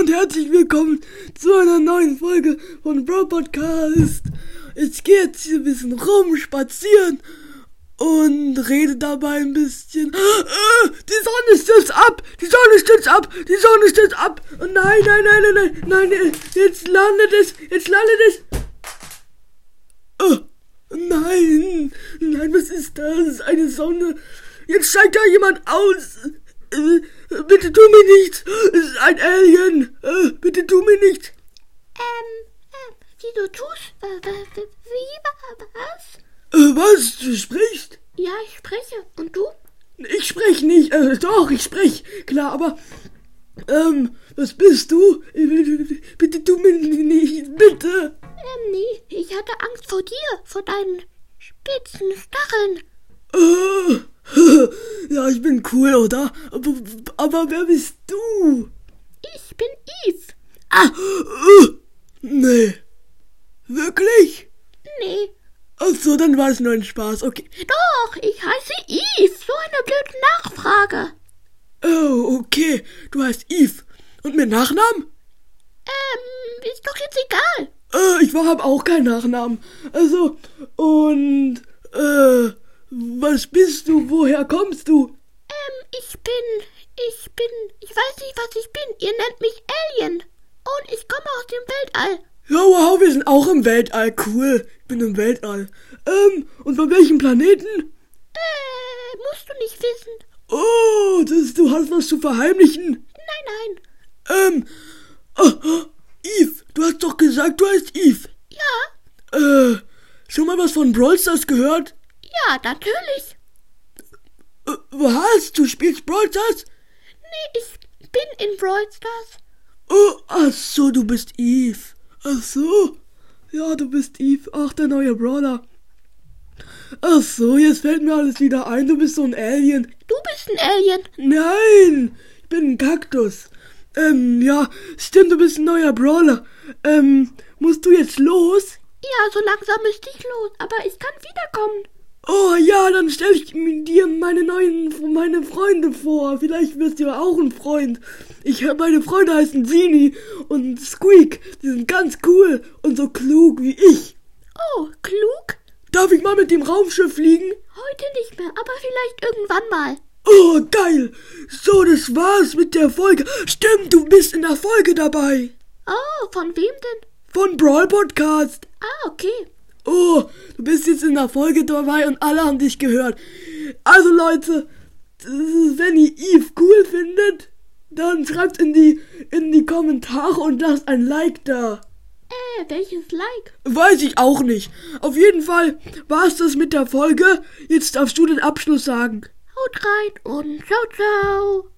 und herzlich willkommen zu einer neuen Folge von Bro Podcast. Ich gehe jetzt hier ein bisschen rum, spazieren und rede dabei ein bisschen. Äh, die Sonne stürzt ab! Die Sonne stürzt ab! Die Sonne stürzt ab! Oh nein, nein, nein, nein, nein, nein, jetzt landet es! Jetzt landet es! Oh, nein! Nein, was ist das? Eine Sonne! Jetzt steigt da jemand aus! Äh, bitte tu mir nichts! Es ist ein Alien! Äh, bitte tu mir nichts! Ähm, ähm, wie du tust? Äh, w- w- wie, wa- was? Was? Du sprichst? Ja, ich spreche. Und du? Ich sprech nicht. Äh, doch, ich sprech. Klar, aber. Ähm, was bist du? Äh, Bitte tu mir nicht. Bitte! Ähm, nee, ich hatte Angst vor dir, vor deinen spitzen Stacheln. Äh, ja, ich bin cool, oder? Aber, aber wer bist du? Ich bin Eve. Ah, äh, nee. Wirklich? Nee, Ach so, dann war es nur ein Spaß. Okay. doch, ich heiße Eve. So eine blöde Nachfrage. Oh, okay. Du heißt Eve. Und mit Nachnamen? Ähm, ist doch jetzt egal. Äh, ich habe auch keinen Nachnamen. Also, und, äh, was bist du? Woher kommst du? Ähm, ich bin, ich bin, ich weiß nicht, was ich bin. Ihr nennt mich Alien. Und ich komme aus dem Weltall. Ja, wow, wir sind auch im Weltall. Cool. Ich bin im Weltall. Ähm, und von welchem Planeten? Äh, musst du nicht wissen. Oh, das, du hast was zu verheimlichen. Nein, nein. Ähm, oh, oh, Eve, du hast doch gesagt, du heißt Eve. Ja, Äh, schon mal was von Brawl Stars gehört? ja, natürlich. Äh, was? Du spielst Brawl Stars? Nee, ich bin in Brawl Stars. Oh, ach so, du bist Eve. Ach so. Ja, du bist Eve. Ach, der neue Brawler. Ach so, jetzt fällt mir alles wieder ein. Du bist so ein Alien. Du bist ein Alien. Nein, ich bin ein Kaktus. Ähm, ja, stimmt, du bist ein neuer Brawler. Ähm, musst du jetzt los? Ja, so langsam müsste ich los, aber ich kann wiederkommen. Oh ja, dann stell ich dir meine neuen, meine Freunde vor. Vielleicht wirst du ja auch ein Freund. Ich, meine Freunde heißen Zini und Squeak. Die sind ganz cool und so klug wie ich. Oh, klug? Darf ich mal mit dem Raumschiff fliegen? Heute nicht mehr, aber vielleicht irgendwann mal. Oh, geil. So, das war's mit der Folge. Stimmt, du bist in der Folge dabei. Oh, von wem denn? Von Brawl Podcast. Ah, okay. Oh, du bist jetzt in der Folge dabei und alle haben dich gehört. Also Leute, wenn ihr Eve cool findet, dann schreibt in die, in die Kommentare und lasst ein Like da. Äh, welches Like? Weiß ich auch nicht. Auf jeden Fall war's das mit der Folge. Jetzt darfst du den Abschluss sagen. Haut rein und ciao, ciao.